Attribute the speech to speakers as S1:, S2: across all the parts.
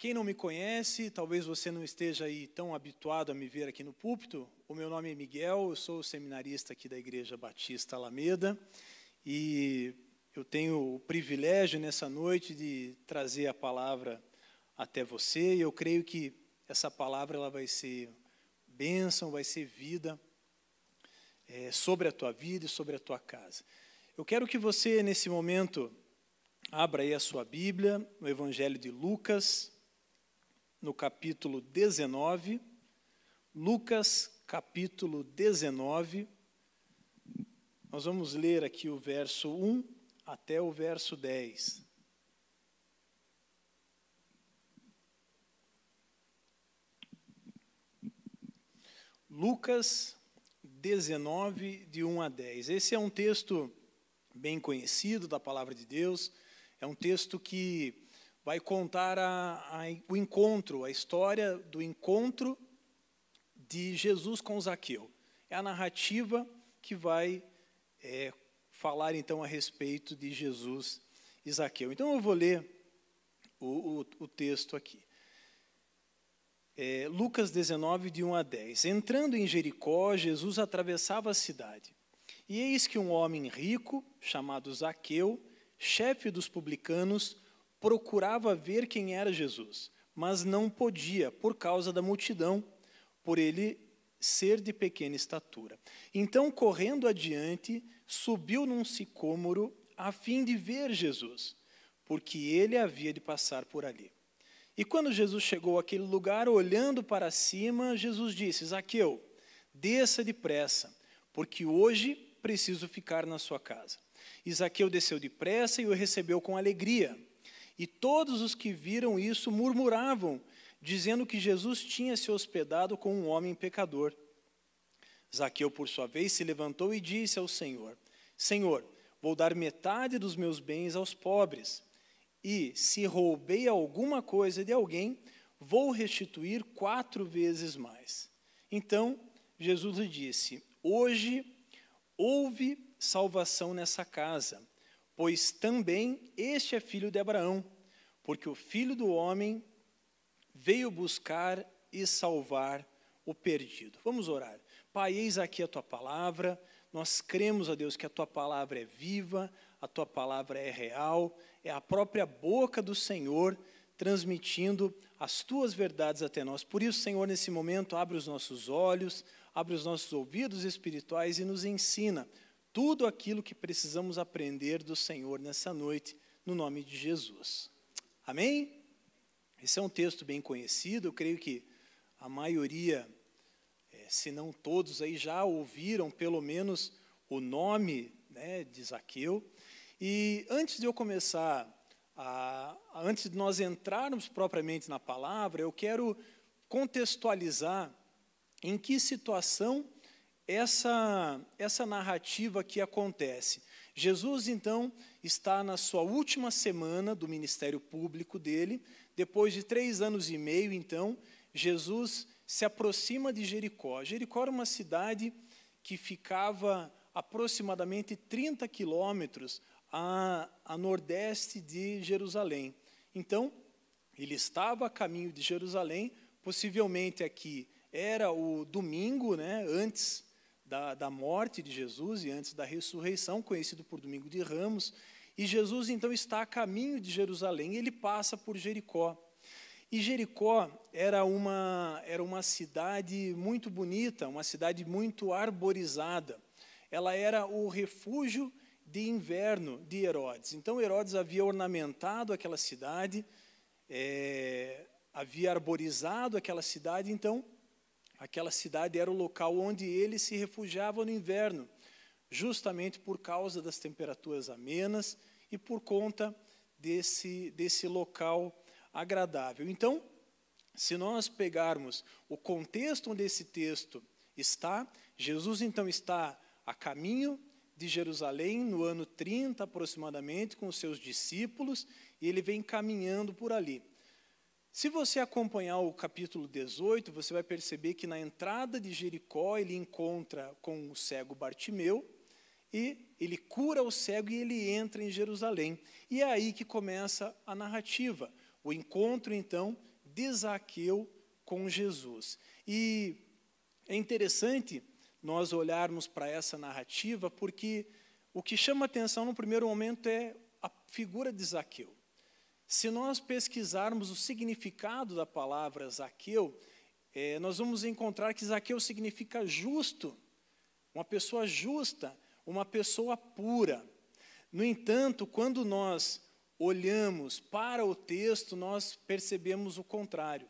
S1: quem não me conhece, talvez você não esteja aí tão habituado a me ver aqui no púlpito, o meu nome é Miguel, eu sou seminarista aqui da Igreja Batista Alameda e eu tenho o privilégio nessa noite de trazer a palavra até você e eu creio que essa palavra ela vai ser bênção, vai ser vida é, sobre a tua vida e sobre a tua casa. Eu quero que você, nesse momento, abra aí a sua Bíblia, no Evangelho de Lucas, no capítulo 19. Lucas, capítulo 19. Nós vamos ler aqui o verso 1 até o verso 10. Lucas 19, de 1 a 10. Esse é um texto bem conhecido da palavra de Deus, é um texto que vai contar a, a, o encontro, a história do encontro de Jesus com Zaqueu. É a narrativa que vai é, falar então a respeito de Jesus e Zaqueu. Então eu vou ler o, o, o texto aqui é, Lucas 19, de 1 a 10. Entrando em Jericó, Jesus atravessava a cidade. E eis que um homem rico, chamado Zaqueu, chefe dos publicanos, procurava ver quem era Jesus, mas não podia, por causa da multidão, por ele ser de pequena estatura. Então, correndo adiante, subiu num sicômoro a fim de ver Jesus, porque ele havia de passar por ali. E quando Jesus chegou àquele lugar, olhando para cima, Jesus disse: Zaqueu, desça depressa, porque hoje preciso ficar na sua casa. E Zaqueu desceu depressa e o recebeu com alegria. E todos os que viram isso murmuravam, dizendo que Jesus tinha se hospedado com um homem pecador. Zaqueu, por sua vez, se levantou e disse ao Senhor: Senhor, vou dar metade dos meus bens aos pobres. E se roubei alguma coisa de alguém, vou restituir quatro vezes mais. Então Jesus lhe disse: Hoje houve salvação nessa casa, pois também este é filho de Abraão, porque o filho do homem veio buscar e salvar o perdido. Vamos orar. Pai, eis aqui a tua palavra. Nós cremos, a Deus, que a tua palavra é viva, a tua palavra é real é a própria boca do Senhor transmitindo as tuas verdades até nós. Por isso, Senhor, nesse momento, abre os nossos olhos, abre os nossos ouvidos espirituais e nos ensina tudo aquilo que precisamos aprender do Senhor nessa noite, no nome de Jesus. Amém? Esse é um texto bem conhecido, eu creio que a maioria, é, se não todos aí, já ouviram pelo menos o nome né, de Zaqueu. E antes de eu começar, a, antes de nós entrarmos propriamente na palavra, eu quero contextualizar em que situação essa, essa narrativa aqui acontece. Jesus, então, está na sua última semana do ministério público dele. Depois de três anos e meio, então, Jesus se aproxima de Jericó. Jericó era uma cidade que ficava aproximadamente 30 quilômetros a, a nordeste de Jerusalém. Então, ele estava a caminho de Jerusalém, possivelmente aqui era o domingo, né, antes da, da morte de Jesus e antes da ressurreição, conhecido por Domingo de Ramos. E Jesus então está a caminho de Jerusalém, e ele passa por Jericó. E Jericó era uma, era uma cidade muito bonita, uma cidade muito arborizada. Ela era o refúgio de inverno de Herodes. Então, Herodes havia ornamentado aquela cidade, é, havia arborizado aquela cidade, então, aquela cidade era o local onde ele se refugiava no inverno, justamente por causa das temperaturas amenas e por conta desse, desse local agradável. Então, se nós pegarmos o contexto onde esse texto está, Jesus então está a caminho de Jerusalém no ano 30 aproximadamente com os seus discípulos e ele vem caminhando por ali. Se você acompanhar o capítulo 18, você vai perceber que na entrada de Jericó ele encontra com o cego Bartimeu e ele cura o cego e ele entra em Jerusalém. E é aí que começa a narrativa, o encontro então de Zaqueu com Jesus. E é interessante nós olharmos para essa narrativa, porque o que chama atenção no primeiro momento é a figura de Zaqueu. Se nós pesquisarmos o significado da palavra Zaqueu, é, nós vamos encontrar que Zaqueu significa justo, uma pessoa justa, uma pessoa pura. No entanto, quando nós olhamos para o texto, nós percebemos o contrário.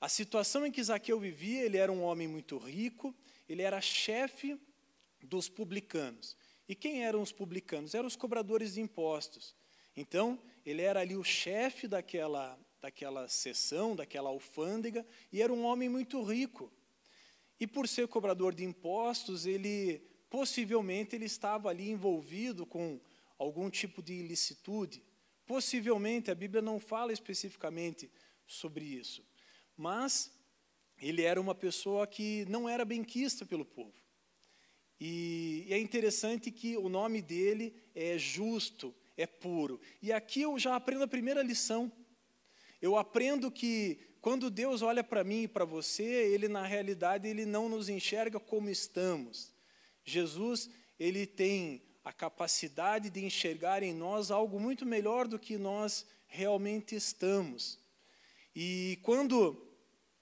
S1: A situação em que Zaqueu vivia, ele era um homem muito rico, ele era chefe dos publicanos. E quem eram os publicanos? Eram os cobradores de impostos. Então, ele era ali o chefe daquela, daquela sessão, daquela alfândega, e era um homem muito rico. E por ser cobrador de impostos, ele possivelmente ele estava ali envolvido com algum tipo de ilicitude. Possivelmente, a Bíblia não fala especificamente sobre isso mas ele era uma pessoa que não era benquista pelo povo. E, e é interessante que o nome dele é justo, é puro. E aqui eu já aprendo a primeira lição. Eu aprendo que quando Deus olha para mim e para você, ele na realidade ele não nos enxerga como estamos. Jesus, ele tem a capacidade de enxergar em nós algo muito melhor do que nós realmente estamos. E quando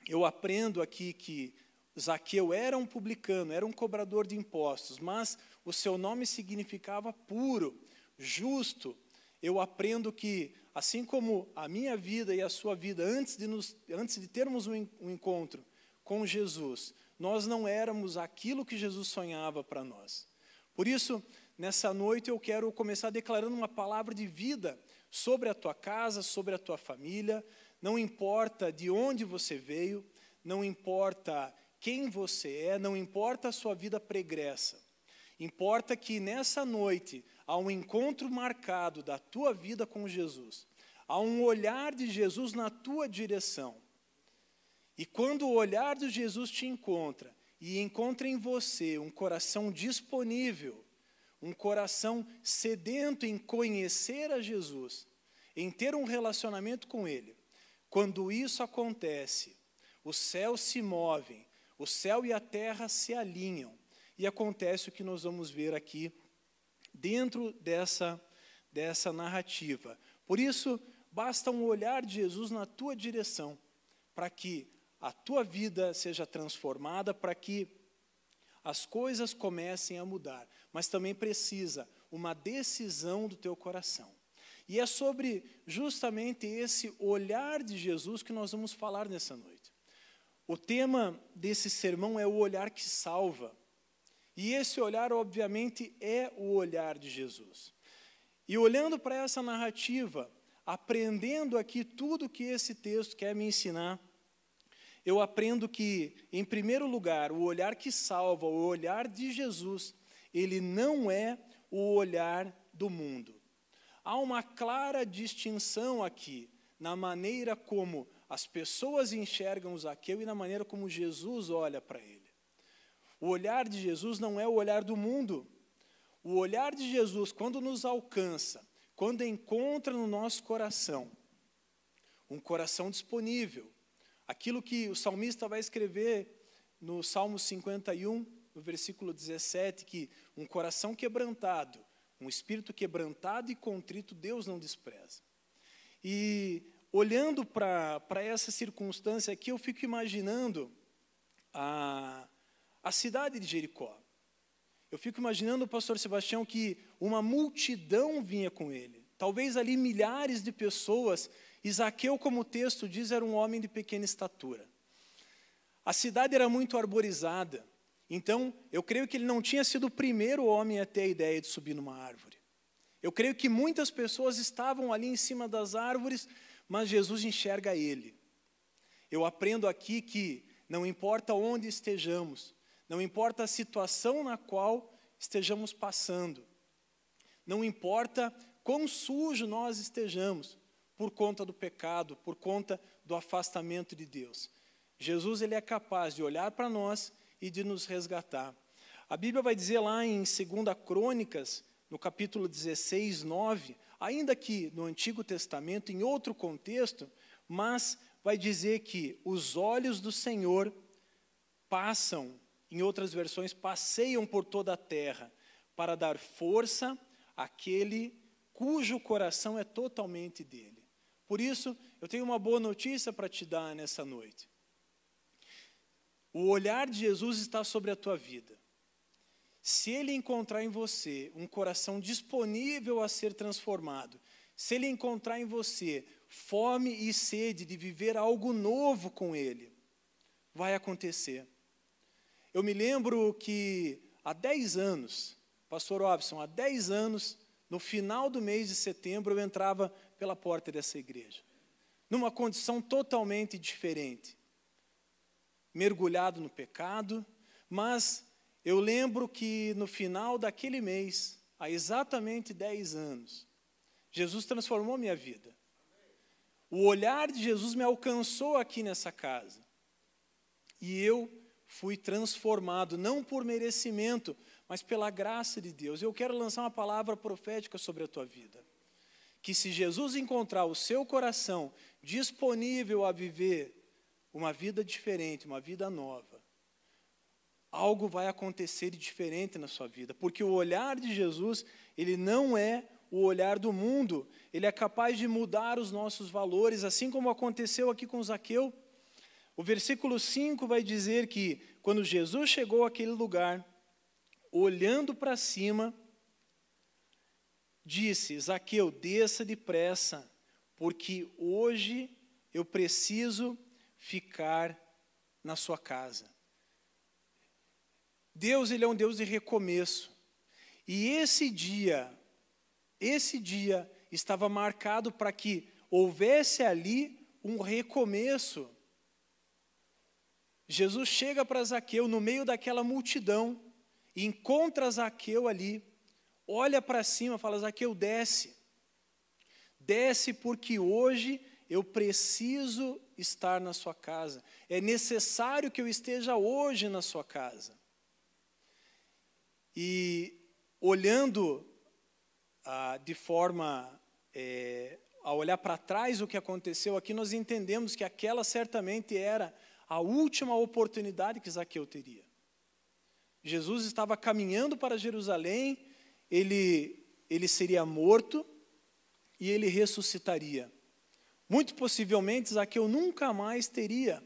S1: eu aprendo aqui que Zaqueu era um publicano, era um cobrador de impostos, mas o seu nome significava puro, justo. Eu aprendo que, assim como a minha vida e a sua vida, antes de, nos, antes de termos um, um encontro com Jesus, nós não éramos aquilo que Jesus sonhava para nós. Por isso, nessa noite eu quero começar declarando uma palavra de vida sobre a tua casa, sobre a tua família, não importa de onde você veio, não importa quem você é, não importa a sua vida pregressa. Importa que nessa noite há um encontro marcado da tua vida com Jesus. Há um olhar de Jesus na tua direção. E quando o olhar de Jesus te encontra e encontra em você um coração disponível, um coração sedento em conhecer a Jesus, em ter um relacionamento com Ele, quando isso acontece, os céus se movem, o céu e a terra se alinham, e acontece o que nós vamos ver aqui dentro dessa, dessa narrativa. Por isso, basta um olhar de Jesus na tua direção, para que a tua vida seja transformada, para que as coisas comecem a mudar. Mas também precisa uma decisão do teu coração. E é sobre justamente esse olhar de Jesus que nós vamos falar nessa noite. O tema desse sermão é o olhar que salva. E esse olhar, obviamente, é o olhar de Jesus. E olhando para essa narrativa, aprendendo aqui tudo que esse texto quer me ensinar, eu aprendo que, em primeiro lugar, o olhar que salva, o olhar de Jesus, ele não é o olhar do mundo. Há uma clara distinção aqui na maneira como as pessoas enxergam Zaqueu e na maneira como Jesus olha para ele. O olhar de Jesus não é o olhar do mundo. O olhar de Jesus, quando nos alcança, quando encontra no nosso coração, um coração disponível, aquilo que o salmista vai escrever no Salmo 51, no versículo 17, que um coração quebrantado um espírito quebrantado e contrito, Deus não despreza. E olhando para essa circunstância aqui, eu fico imaginando a, a cidade de Jericó. Eu fico imaginando o pastor Sebastião que uma multidão vinha com ele. Talvez ali milhares de pessoas. Isaqueu, como o texto diz, era um homem de pequena estatura. A cidade era muito arborizada. Então, eu creio que ele não tinha sido o primeiro homem a ter a ideia de subir numa árvore. Eu creio que muitas pessoas estavam ali em cima das árvores, mas Jesus enxerga ele. Eu aprendo aqui que não importa onde estejamos, não importa a situação na qual estejamos passando, não importa quão sujo nós estejamos por conta do pecado, por conta do afastamento de Deus. Jesus ele é capaz de olhar para nós e de nos resgatar. A Bíblia vai dizer lá em 2 Crônicas, no capítulo 16, 9, ainda que no Antigo Testamento, em outro contexto, mas vai dizer que os olhos do Senhor passam, em outras versões, passeiam por toda a terra para dar força àquele cujo coração é totalmente dele. Por isso, eu tenho uma boa notícia para te dar nessa noite. O olhar de Jesus está sobre a tua vida. Se ele encontrar em você um coração disponível a ser transformado, se ele encontrar em você fome e sede de viver algo novo com ele, vai acontecer. Eu me lembro que há 10 anos, pastor Robson, há 10 anos, no final do mês de setembro, eu entrava pela porta dessa igreja, numa condição totalmente diferente, mergulhado no pecado, mas eu lembro que no final daquele mês, há exatamente 10 anos, Jesus transformou minha vida. O olhar de Jesus me alcançou aqui nessa casa. E eu fui transformado, não por merecimento, mas pela graça de Deus. Eu quero lançar uma palavra profética sobre a tua vida. Que se Jesus encontrar o seu coração disponível a viver uma vida diferente, uma vida nova, algo vai acontecer diferente na sua vida, porque o olhar de Jesus, ele não é o olhar do mundo, ele é capaz de mudar os nossos valores, assim como aconteceu aqui com Zaqueu. O versículo 5 vai dizer que quando Jesus chegou àquele lugar, olhando para cima, disse: Zaqueu, desça depressa, porque hoje eu preciso ficar na sua casa. Deus, ele é um Deus de recomeço. E esse dia, esse dia estava marcado para que houvesse ali um recomeço. Jesus chega para Zaqueu no meio daquela multidão, encontra Zaqueu ali, olha para cima, fala: Zaqueu, desce. Desce porque hoje eu preciso estar na sua casa. É necessário que eu esteja hoje na sua casa. E olhando ah, de forma é, a olhar para trás o que aconteceu aqui, nós entendemos que aquela certamente era a última oportunidade que Zaqueu teria. Jesus estava caminhando para Jerusalém, ele, ele seria morto e ele ressuscitaria. Muito possivelmente, Zaqueu nunca mais teria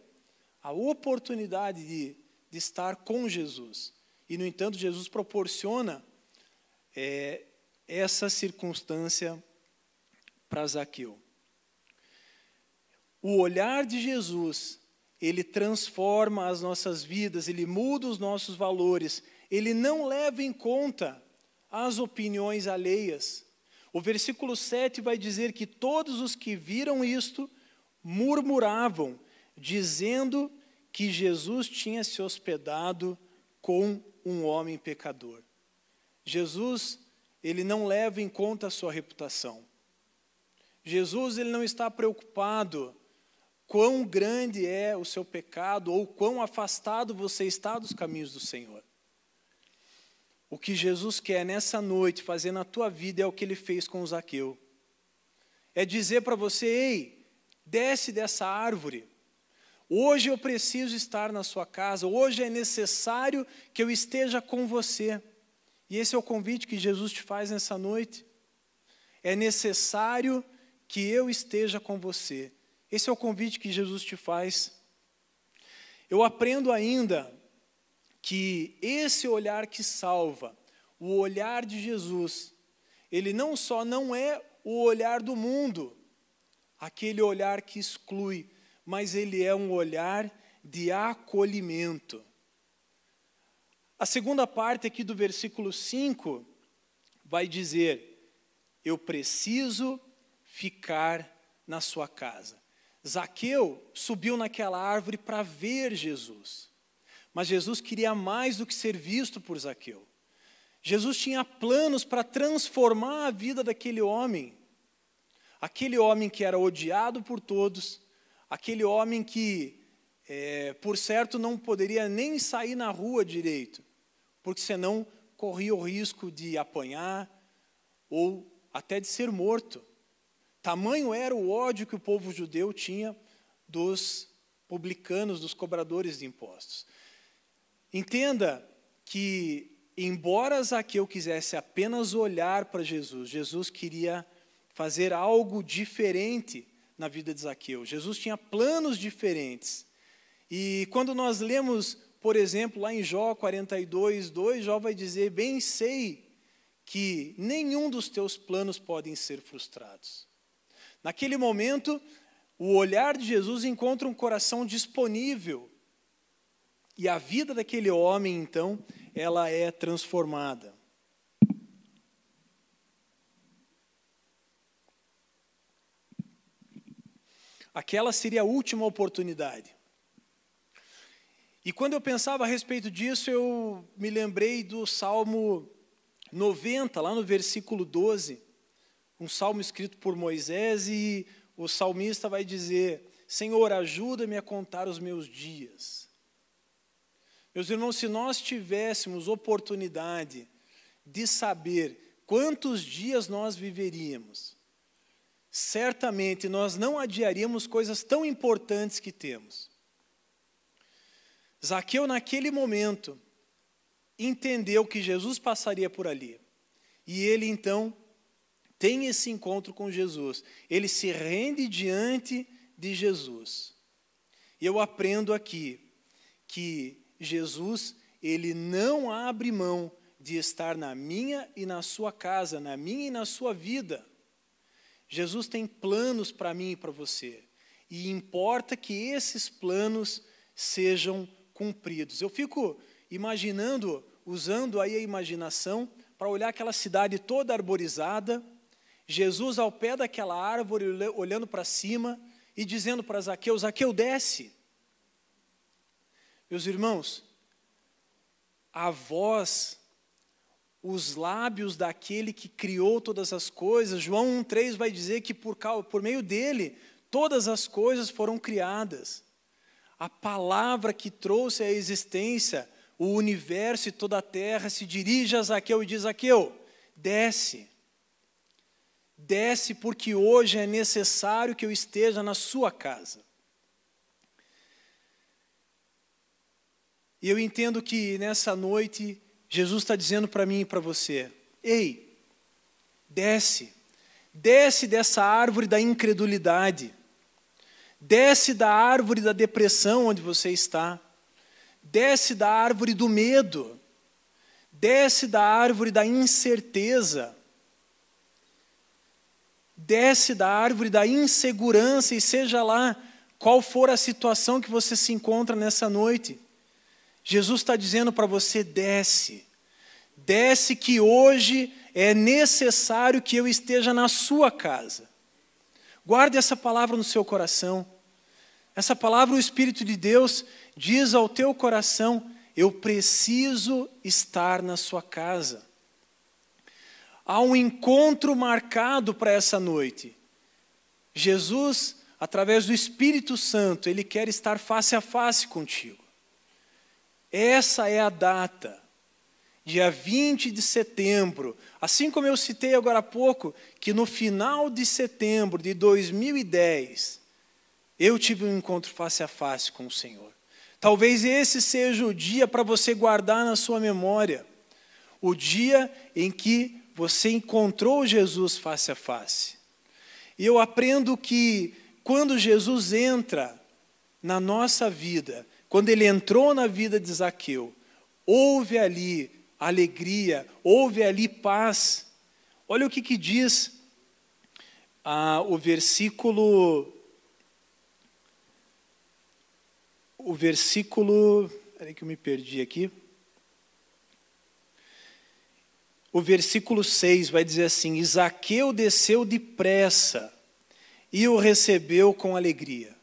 S1: a oportunidade de, de estar com Jesus. E, no entanto, Jesus proporciona é, essa circunstância para Zaqueu. O olhar de Jesus ele transforma as nossas vidas, ele muda os nossos valores, ele não leva em conta as opiniões alheias. O versículo 7 vai dizer que todos os que viram isto murmuravam, dizendo que Jesus tinha se hospedado com um homem pecador. Jesus, ele não leva em conta a sua reputação. Jesus, ele não está preocupado quão grande é o seu pecado ou quão afastado você está dos caminhos do Senhor. O que Jesus quer nessa noite fazer na tua vida é o que ele fez com Zaqueu. É dizer para você: ei, desce dessa árvore. Hoje eu preciso estar na sua casa. Hoje é necessário que eu esteja com você. E esse é o convite que Jesus te faz nessa noite. É necessário que eu esteja com você. Esse é o convite que Jesus te faz. Eu aprendo ainda que esse olhar que salva, o olhar de Jesus, ele não só não é o olhar do mundo, aquele olhar que exclui, mas ele é um olhar de acolhimento. A segunda parte aqui do versículo 5 vai dizer: Eu preciso ficar na sua casa. Zaqueu subiu naquela árvore para ver Jesus. Mas Jesus queria mais do que ser visto por Zaqueu. Jesus tinha planos para transformar a vida daquele homem. Aquele homem que era odiado por todos, aquele homem que, é, por certo, não poderia nem sair na rua direito, porque senão corria o risco de apanhar ou até de ser morto. Tamanho era o ódio que o povo judeu tinha dos publicanos, dos cobradores de impostos. Entenda que, embora Zaqueu quisesse apenas olhar para Jesus, Jesus queria fazer algo diferente na vida de Zaqueu. Jesus tinha planos diferentes. E quando nós lemos, por exemplo, lá em Jó 42, 2, Jó vai dizer: Bem sei que nenhum dos teus planos podem ser frustrados. Naquele momento, o olhar de Jesus encontra um coração disponível. E a vida daquele homem, então, ela é transformada. Aquela seria a última oportunidade. E quando eu pensava a respeito disso, eu me lembrei do Salmo 90, lá no versículo 12, um salmo escrito por Moisés, e o salmista vai dizer: Senhor, ajuda-me a contar os meus dias. Meus irmãos, se nós tivéssemos oportunidade de saber quantos dias nós viveríamos, certamente nós não adiaríamos coisas tão importantes que temos. Zaqueu, naquele momento, entendeu que Jesus passaria por ali. E ele então tem esse encontro com Jesus. Ele se rende diante de Jesus. E eu aprendo aqui que Jesus, ele não abre mão de estar na minha e na sua casa, na minha e na sua vida. Jesus tem planos para mim e para você. E importa que esses planos sejam cumpridos. Eu fico imaginando, usando aí a imaginação, para olhar aquela cidade toda arborizada, Jesus ao pé daquela árvore, olhando para cima e dizendo para Zaqueu: Zaqueu, desce. Meus irmãos, a voz, os lábios daquele que criou todas as coisas, João 1,3 vai dizer que por, por meio dele todas as coisas foram criadas. A palavra que trouxe à existência o universo e toda a terra se dirige a Zaqueu e diz: Zaqueu, desce. Desce porque hoje é necessário que eu esteja na sua casa. E eu entendo que nessa noite Jesus está dizendo para mim e para você: ei, desce, desce dessa árvore da incredulidade, desce da árvore da depressão onde você está, desce da árvore do medo, desce da árvore da incerteza, desce da árvore da insegurança e seja lá qual for a situação que você se encontra nessa noite. Jesus está dizendo para você: desce, desce que hoje é necessário que eu esteja na sua casa. Guarde essa palavra no seu coração. Essa palavra, o Espírito de Deus diz ao teu coração: eu preciso estar na sua casa. Há um encontro marcado para essa noite. Jesus, através do Espírito Santo, ele quer estar face a face contigo. Essa é a data, dia 20 de setembro. Assim como eu citei agora há pouco, que no final de setembro de 2010, eu tive um encontro face a face com o Senhor. Talvez esse seja o dia para você guardar na sua memória o dia em que você encontrou Jesus face a face. E eu aprendo que quando Jesus entra na nossa vida, quando ele entrou na vida de Zaqueu, houve ali alegria, houve ali paz. Olha o que, que diz ah, o versículo. O versículo. Peraí que eu me perdi aqui. O versículo 6 vai dizer assim: Isaqueu desceu depressa e o recebeu com alegria.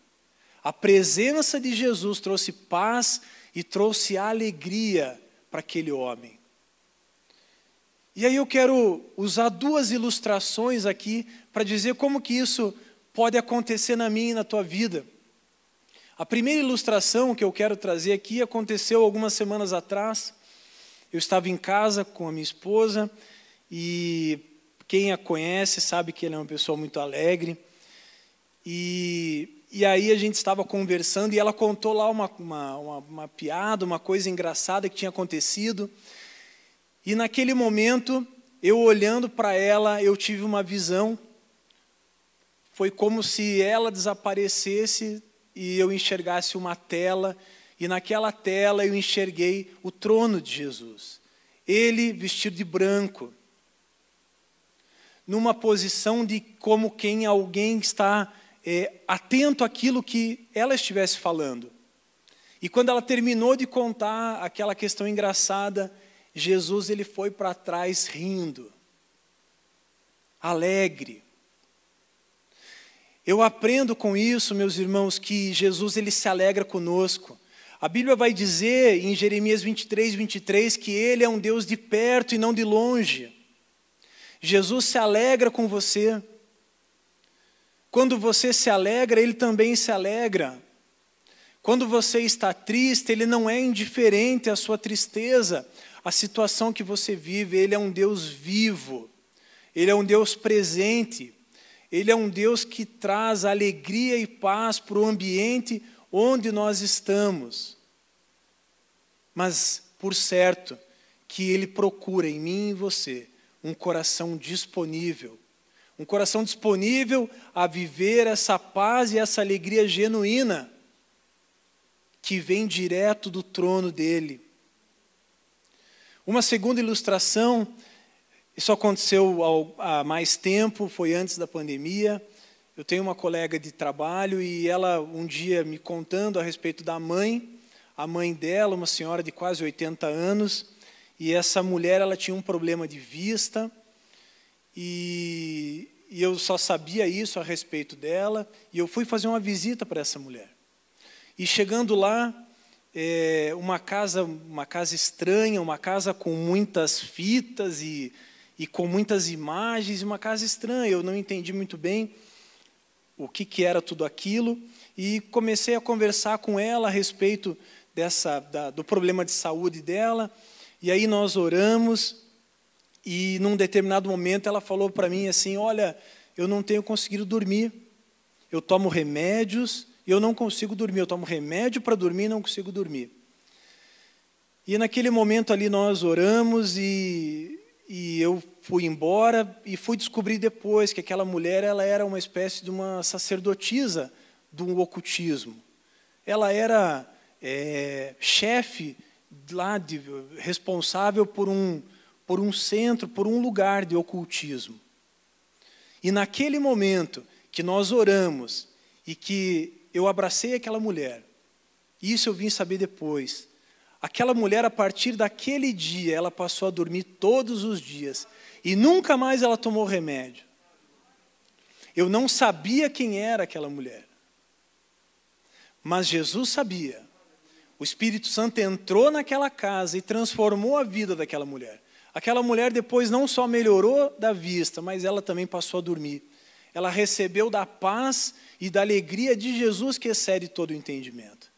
S1: A presença de Jesus trouxe paz e trouxe alegria para aquele homem. E aí eu quero usar duas ilustrações aqui para dizer como que isso pode acontecer na minha e na tua vida. A primeira ilustração que eu quero trazer aqui aconteceu algumas semanas atrás. Eu estava em casa com a minha esposa e quem a conhece sabe que ela é uma pessoa muito alegre. E E aí a gente estava conversando e ela contou lá uma, uma, uma, uma piada, uma coisa engraçada que tinha acontecido. E naquele momento, eu olhando para ela, eu tive uma visão. Foi como se ela desaparecesse e eu enxergasse uma tela, e naquela tela eu enxerguei o trono de Jesus. Ele vestido de branco, numa posição de como quem alguém está é, atento àquilo que ela estivesse falando. E quando ela terminou de contar aquela questão engraçada, Jesus ele foi para trás rindo, alegre. Eu aprendo com isso, meus irmãos, que Jesus ele se alegra conosco. A Bíblia vai dizer em Jeremias 23, 23 que ele é um Deus de perto e não de longe. Jesus se alegra com você. Quando você se alegra, ele também se alegra. Quando você está triste, ele não é indiferente à sua tristeza, à situação que você vive. Ele é um Deus vivo, ele é um Deus presente, ele é um Deus que traz alegria e paz para o ambiente onde nós estamos. Mas, por certo, que ele procura em mim e em você um coração disponível um coração disponível a viver essa paz e essa alegria genuína que vem direto do trono dele. Uma segunda ilustração, isso aconteceu há mais tempo, foi antes da pandemia. Eu tenho uma colega de trabalho e ela um dia me contando a respeito da mãe, a mãe dela, uma senhora de quase 80 anos, e essa mulher ela tinha um problema de vista e, e eu só sabia isso a respeito dela, e eu fui fazer uma visita para essa mulher. E chegando lá, é, uma casa, uma casa estranha, uma casa com muitas fitas e, e com muitas imagens, uma casa estranha. Eu não entendi muito bem o que, que era tudo aquilo e comecei a conversar com ela a respeito dessa da, do problema de saúde dela. E aí nós oramos e num determinado momento ela falou para mim assim: Olha, eu não tenho conseguido dormir. Eu tomo remédios e eu não consigo dormir. Eu tomo remédio para dormir e não consigo dormir. E naquele momento ali nós oramos e, e eu fui embora e fui descobrir depois que aquela mulher ela era uma espécie de uma sacerdotisa do ocultismo. Ela era é, chefe lá de, responsável por um por um centro, por um lugar de ocultismo. E naquele momento que nós oramos e que eu abracei aquela mulher, isso eu vim saber depois. Aquela mulher, a partir daquele dia, ela passou a dormir todos os dias e nunca mais ela tomou remédio. Eu não sabia quem era aquela mulher, mas Jesus sabia. O Espírito Santo entrou naquela casa e transformou a vida daquela mulher. Aquela mulher depois não só melhorou da vista, mas ela também passou a dormir. Ela recebeu da paz e da alegria de Jesus que excede todo o entendimento.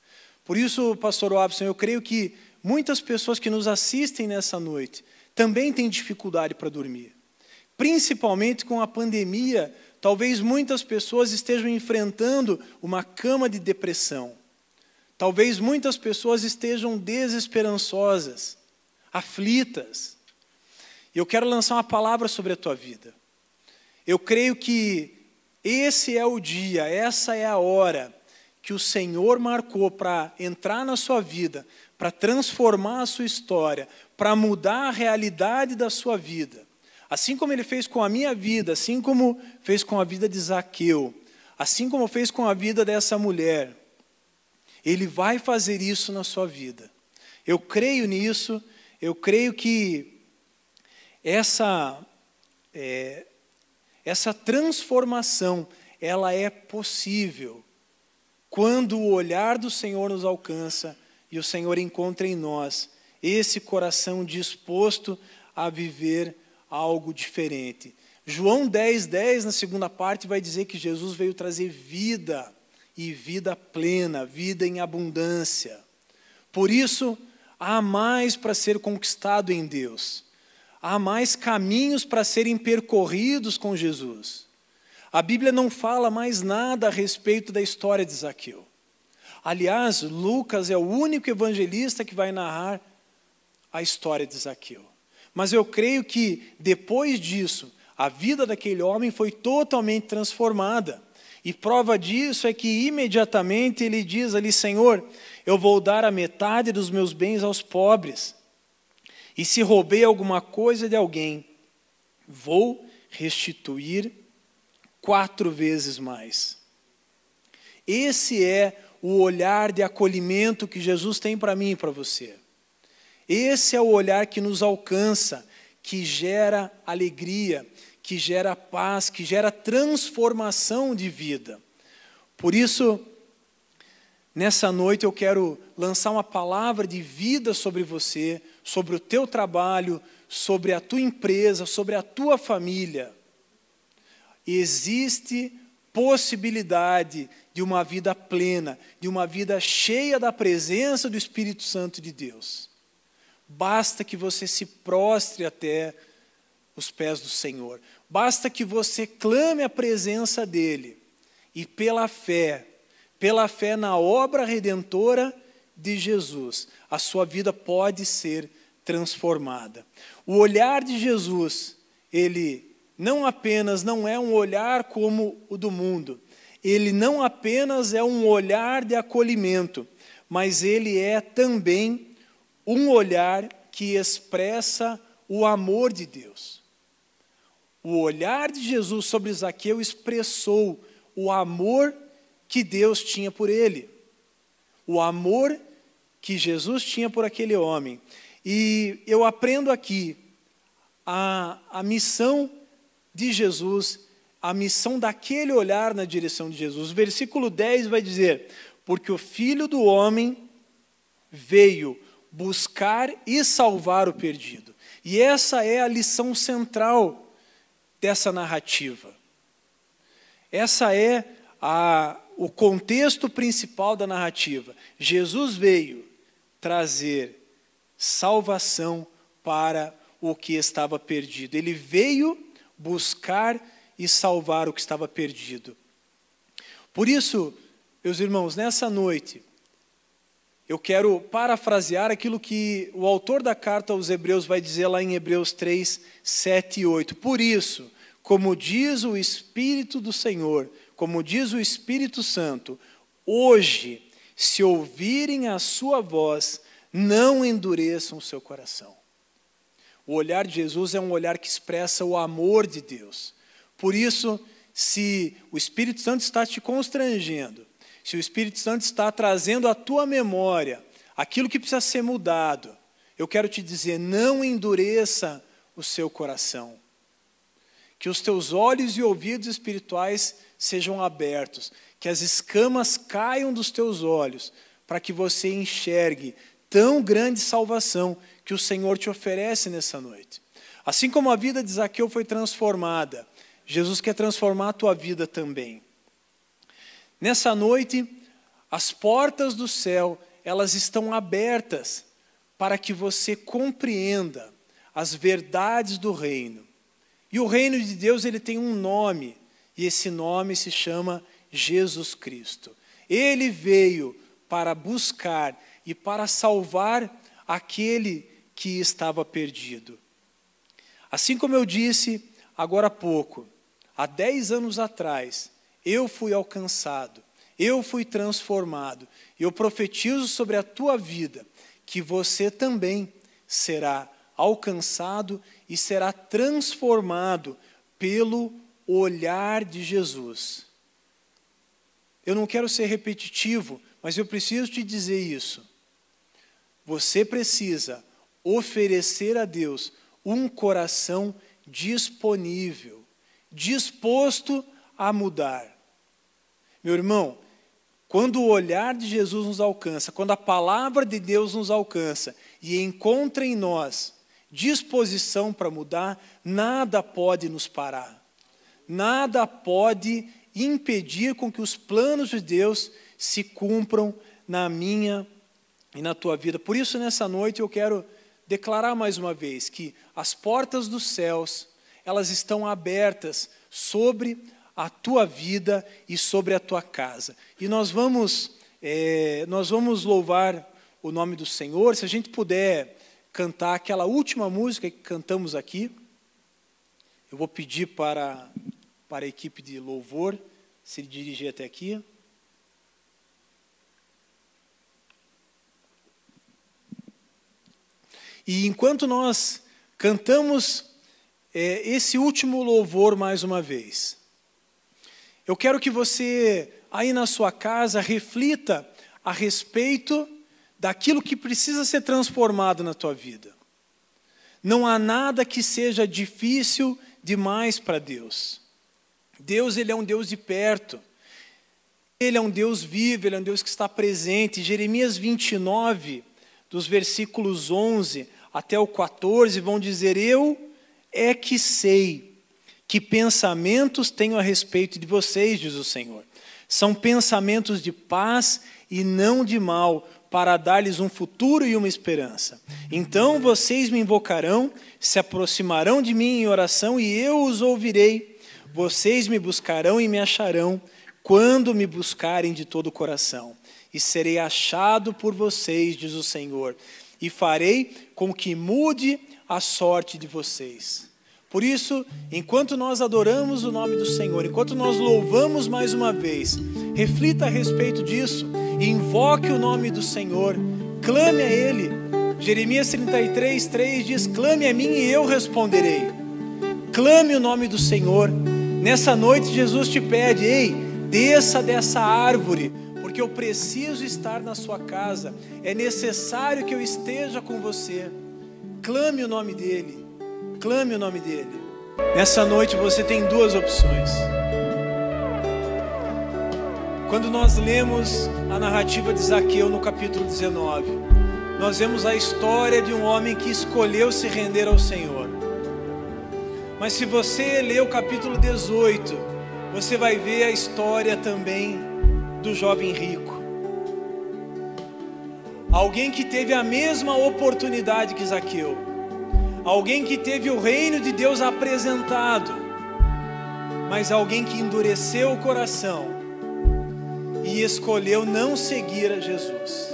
S1: Por isso, pastor Robson, eu creio que muitas pessoas que nos assistem nessa noite também têm dificuldade para dormir. Principalmente com a pandemia, talvez muitas pessoas estejam enfrentando uma cama de depressão. Talvez muitas pessoas estejam desesperançosas, aflitas. Eu quero lançar uma palavra sobre a tua vida. Eu creio que esse é o dia, essa é a hora que o Senhor marcou para entrar na sua vida, para transformar a sua história, para mudar a realidade da sua vida. Assim como ele fez com a minha vida, assim como fez com a vida de Zaqueu, assim como fez com a vida dessa mulher, ele vai fazer isso na sua vida. Eu creio nisso, eu creio que essa, é, essa transformação, ela é possível quando o olhar do Senhor nos alcança e o Senhor encontra em nós esse coração disposto a viver algo diferente. João 10, 10, na segunda parte, vai dizer que Jesus veio trazer vida, e vida plena, vida em abundância. Por isso, há mais para ser conquistado em Deus há mais caminhos para serem percorridos com Jesus. A Bíblia não fala mais nada a respeito da história de Zaqueu. Aliás, Lucas é o único evangelista que vai narrar a história de Zaqueu. Mas eu creio que depois disso, a vida daquele homem foi totalmente transformada. E prova disso é que imediatamente ele diz ali: Senhor, eu vou dar a metade dos meus bens aos pobres. E se roubei alguma coisa de alguém, vou restituir quatro vezes mais. Esse é o olhar de acolhimento que Jesus tem para mim e para você. Esse é o olhar que nos alcança, que gera alegria, que gera paz, que gera transformação de vida. Por isso, nessa noite eu quero lançar uma palavra de vida sobre você, sobre o teu trabalho, sobre a tua empresa, sobre a tua família. Existe possibilidade de uma vida plena, de uma vida cheia da presença do Espírito Santo de Deus. Basta que você se prostre até os pés do Senhor. Basta que você clame a presença dEle. E pela fé, pela fé na obra redentora de Jesus, a sua vida pode ser transformada. O olhar de Jesus, ele não apenas não é um olhar como o do mundo, ele não apenas é um olhar de acolhimento, mas ele é também um olhar que expressa o amor de Deus. O olhar de Jesus sobre Zaqueu expressou o amor que Deus tinha por ele, o amor que Jesus tinha por aquele homem. E eu aprendo aqui a, a missão de Jesus, a missão daquele olhar na direção de Jesus. O versículo 10 vai dizer: Porque o filho do homem veio buscar e salvar o perdido. E essa é a lição central dessa narrativa. Essa é a, o contexto principal da narrativa. Jesus veio trazer salvação para o que estava perdido. Ele veio buscar e salvar o que estava perdido. Por isso, meus irmãos, nessa noite, eu quero parafrasear aquilo que o autor da carta aos Hebreus vai dizer lá em Hebreus 3, 7 e 8. Por isso, como diz o Espírito do Senhor, como diz o Espírito Santo, hoje, se ouvirem a sua voz, não endureçam o seu coração. O olhar de Jesus é um olhar que expressa o amor de Deus. Por isso, se o Espírito Santo está te constrangendo, se o Espírito Santo está trazendo à tua memória aquilo que precisa ser mudado, eu quero te dizer: não endureça o seu coração. Que os teus olhos e ouvidos espirituais sejam abertos, que as escamas caiam dos teus olhos, para que você enxergue tão grande salvação que o Senhor te oferece nessa noite. Assim como a vida de Zaqueu foi transformada, Jesus quer transformar a tua vida também. Nessa noite, as portas do céu, elas estão abertas para que você compreenda as verdades do reino. E o reino de Deus, ele tem um nome, e esse nome se chama Jesus Cristo. Ele veio para buscar e para salvar aquele que estava perdido. Assim como eu disse agora há pouco, há dez anos atrás, eu fui alcançado, eu fui transformado. Eu profetizo sobre a tua vida que você também será alcançado e será transformado pelo olhar de Jesus. Eu não quero ser repetitivo, mas eu preciso te dizer isso. Você precisa oferecer a Deus um coração disponível, disposto a mudar. Meu irmão, quando o olhar de Jesus nos alcança, quando a palavra de Deus nos alcança e encontra em nós disposição para mudar, nada pode nos parar. Nada pode impedir com que os planos de Deus se cumpram na minha e na tua vida. Por isso, nessa noite, eu quero declarar mais uma vez que as portas dos céus, elas estão abertas sobre a tua vida e sobre a tua casa. E nós vamos, é, nós vamos louvar o nome do Senhor. Se a gente puder cantar aquela última música que cantamos aqui, eu vou pedir para, para a equipe de louvor se dirigir até aqui. E enquanto nós cantamos é, esse último louvor mais uma vez, eu quero que você, aí na sua casa, reflita a respeito daquilo que precisa ser transformado na tua vida. Não há nada que seja difícil demais para Deus. Deus, ele é um Deus de perto. Ele é um Deus vivo, ele é um Deus que está presente. Jeremias 29, dos versículos 11 até o 14, vão dizer: Eu é que sei que pensamentos tenho a respeito de vocês, diz o Senhor. São pensamentos de paz e não de mal, para dar-lhes um futuro e uma esperança. Então vocês me invocarão, se aproximarão de mim em oração e eu os ouvirei. Vocês me buscarão e me acharão quando me buscarem de todo o coração. E serei achado por vocês, diz o Senhor, e farei com que mude a sorte de vocês. Por isso, enquanto nós adoramos o nome do Senhor, enquanto nós louvamos mais uma vez, reflita a respeito disso, invoque o nome do Senhor, clame a Ele. Jeremias 33, 3 diz: Clame a mim e eu responderei. Clame o nome do Senhor. Nessa noite, Jesus te pede: Ei, desça dessa árvore, porque eu preciso estar na sua casa. É necessário que eu esteja com você. Clame o nome dEle clame o nome dele. Nessa noite você tem duas opções. Quando nós lemos a narrativa de Zaqueu no capítulo 19, nós vemos a história de um homem que escolheu se render ao Senhor. Mas se você ler o capítulo 18, você vai ver a história também do jovem rico. Alguém que teve a mesma oportunidade que Zaqueu alguém que teve o reino de Deus apresentado, mas alguém que endureceu o coração e escolheu não seguir a Jesus.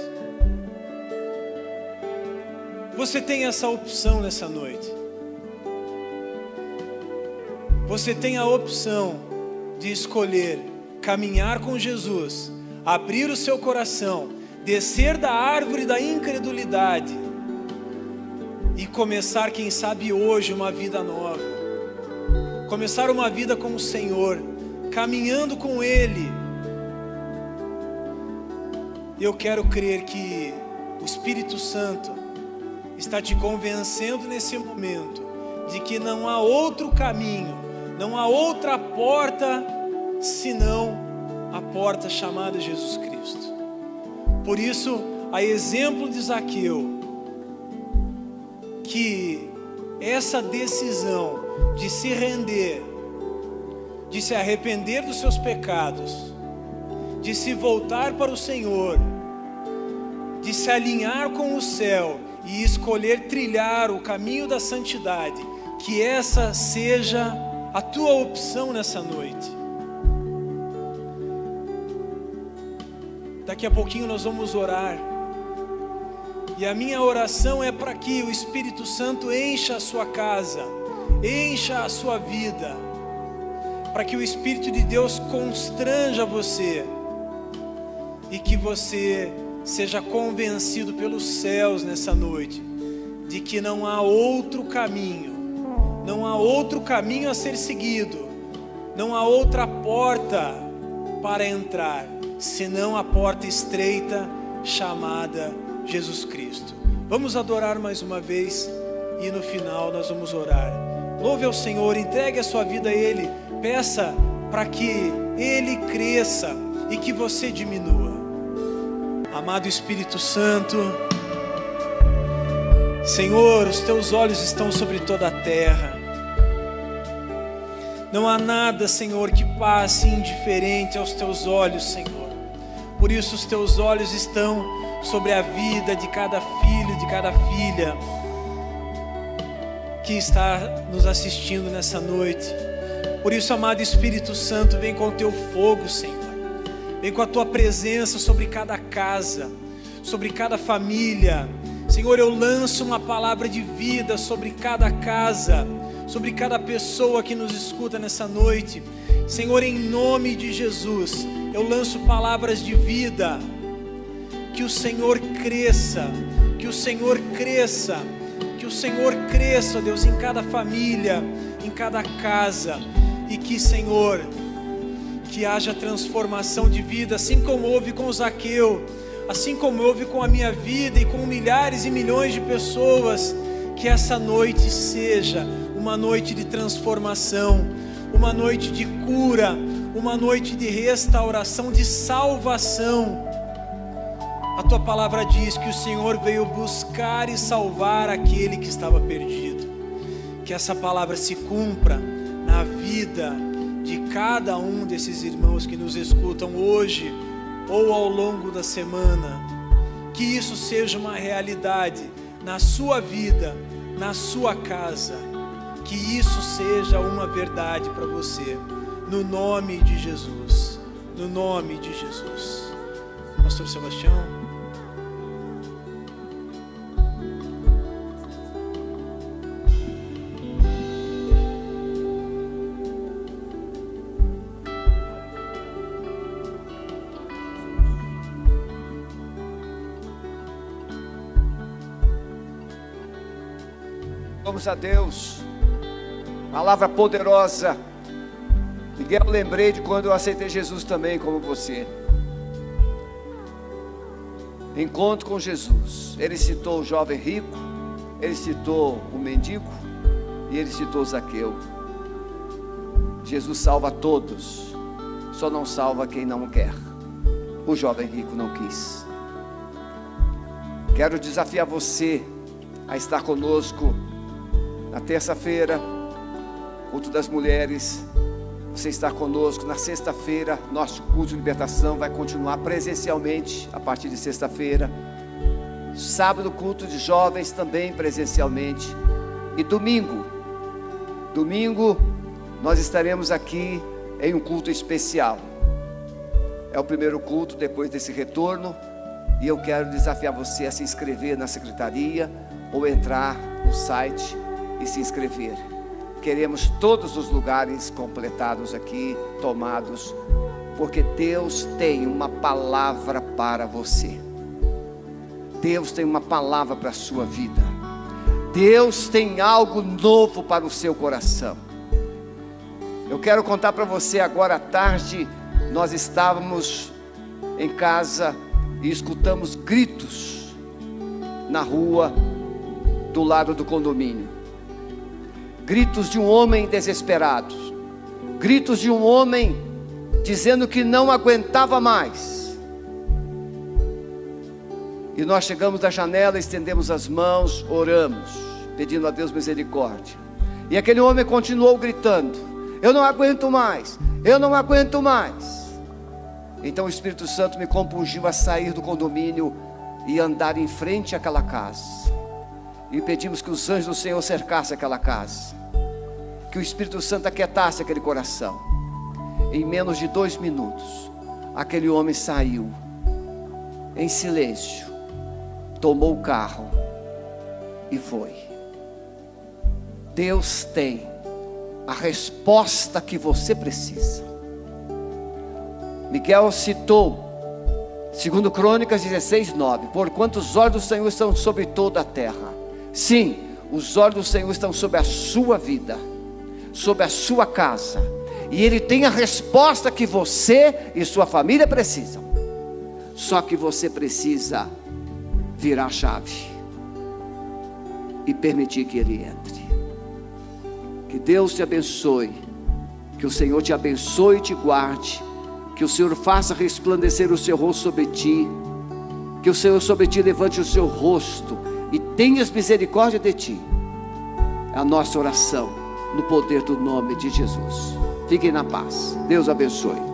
S1: Você tem essa opção nessa noite. Você tem a opção de escolher caminhar com Jesus, abrir o seu coração, descer da árvore da incredulidade e começar, quem sabe hoje, uma vida nova. Começar uma vida com o Senhor, caminhando com Ele. Eu quero crer que o Espírito Santo está te convencendo nesse momento de que não há outro caminho, não há outra porta senão a porta chamada Jesus Cristo. Por isso, a exemplo de Zaqueu, que essa decisão de se render, de se arrepender dos seus pecados, de se voltar para o Senhor, de se alinhar com o céu e escolher trilhar o caminho da santidade, que essa seja a tua opção nessa noite. Daqui a pouquinho nós vamos orar. E a minha oração é para que o Espírito Santo encha a sua casa, encha a sua vida, para que o Espírito de Deus constranja você e que você seja convencido pelos céus nessa noite de que não há outro caminho, não há outro caminho a ser seguido, não há outra porta para entrar, senão a porta estreita chamada Jesus Cristo. Vamos adorar mais uma vez e no final nós vamos orar. Louve ao Senhor, entregue a sua vida a Ele, peça para que Ele cresça e que você diminua. Amado Espírito Santo, Senhor, os teus olhos estão sobre toda a terra. Não há nada, Senhor, que passe indiferente aos teus olhos, Senhor. Por isso os teus olhos estão sobre a vida de cada filho, de cada filha que está nos assistindo nessa noite. Por isso, amado Espírito Santo, vem com o teu fogo, Senhor. Vem com a tua presença sobre cada casa, sobre cada família. Senhor, eu lanço uma palavra de vida sobre cada casa, sobre cada pessoa que nos escuta nessa noite. Senhor, em nome de Jesus, eu lanço palavras de vida. Que o Senhor cresça, que o Senhor cresça, que o Senhor cresça, Deus, em cada família, em cada casa e que, Senhor, que haja transformação de vida, assim como houve com Zaqueu, assim como houve com a minha vida e com milhares e milhões de pessoas, que essa noite seja uma noite de transformação, uma noite de cura, uma noite de restauração, de salvação. A tua palavra diz que o Senhor veio buscar e salvar aquele que estava perdido. Que essa palavra se cumpra na vida de cada um desses irmãos que nos escutam hoje ou ao longo da semana. Que isso seja uma realidade na sua vida, na sua casa. Que isso seja uma verdade para você, no nome de Jesus. No nome de Jesus. Pastor Sebastião.
S2: Louvamos a Deus. Palavra poderosa. Miguel, eu lembrei de quando eu aceitei Jesus também, como você. Encontro com Jesus. Ele citou o jovem rico, ele citou o mendigo e ele citou Zaqueu. Jesus salva todos, só não salva quem não quer. O jovem rico não quis. Quero desafiar você a estar conosco na terça-feira, culto das mulheres. Você está conosco. Na sexta-feira, nosso culto de libertação vai continuar presencialmente a partir de sexta-feira. Sábado, culto de jovens também presencialmente. E domingo, domingo, nós estaremos aqui em um culto especial. É o primeiro culto depois desse retorno. E eu quero desafiar você a se inscrever na secretaria ou entrar no site e se inscrever. Queremos todos os lugares completados aqui, tomados, porque Deus tem uma palavra para você. Deus tem uma palavra para a sua vida. Deus tem algo novo para o seu coração. Eu quero contar para você agora à tarde, nós estávamos em casa e escutamos gritos na rua do lado do condomínio gritos de um homem desesperado, gritos de um homem dizendo que não aguentava mais. E nós chegamos da janela, estendemos as mãos, oramos, pedindo a Deus misericórdia. E aquele homem continuou gritando: Eu não aguento mais, eu não aguento mais. Então o Espírito Santo me compungiu a sair do condomínio e andar em frente àquela casa. E pedimos que os anjos do Senhor cercassem aquela casa que o Espírito Santo aquietasse aquele coração. Em menos de dois minutos, aquele homem saiu em silêncio, tomou o carro e foi. Deus tem a resposta que você precisa. Miguel citou, segundo Crônicas 16, 9, porquanto os olhos do Senhor estão sobre toda a terra. Sim, os olhos do Senhor estão sobre a sua vida sobre a sua casa. E Ele tem a resposta que você e sua família precisam. Só que você precisa virar a chave e permitir que Ele entre. Que Deus te abençoe. Que o Senhor te abençoe e te guarde. Que o Senhor faça resplandecer o seu rosto sobre ti. Que o Senhor sobre ti levante o seu rosto e tenhas misericórdia de ti. É a nossa oração no poder do nome de Jesus. Fiquem na paz. Deus abençoe.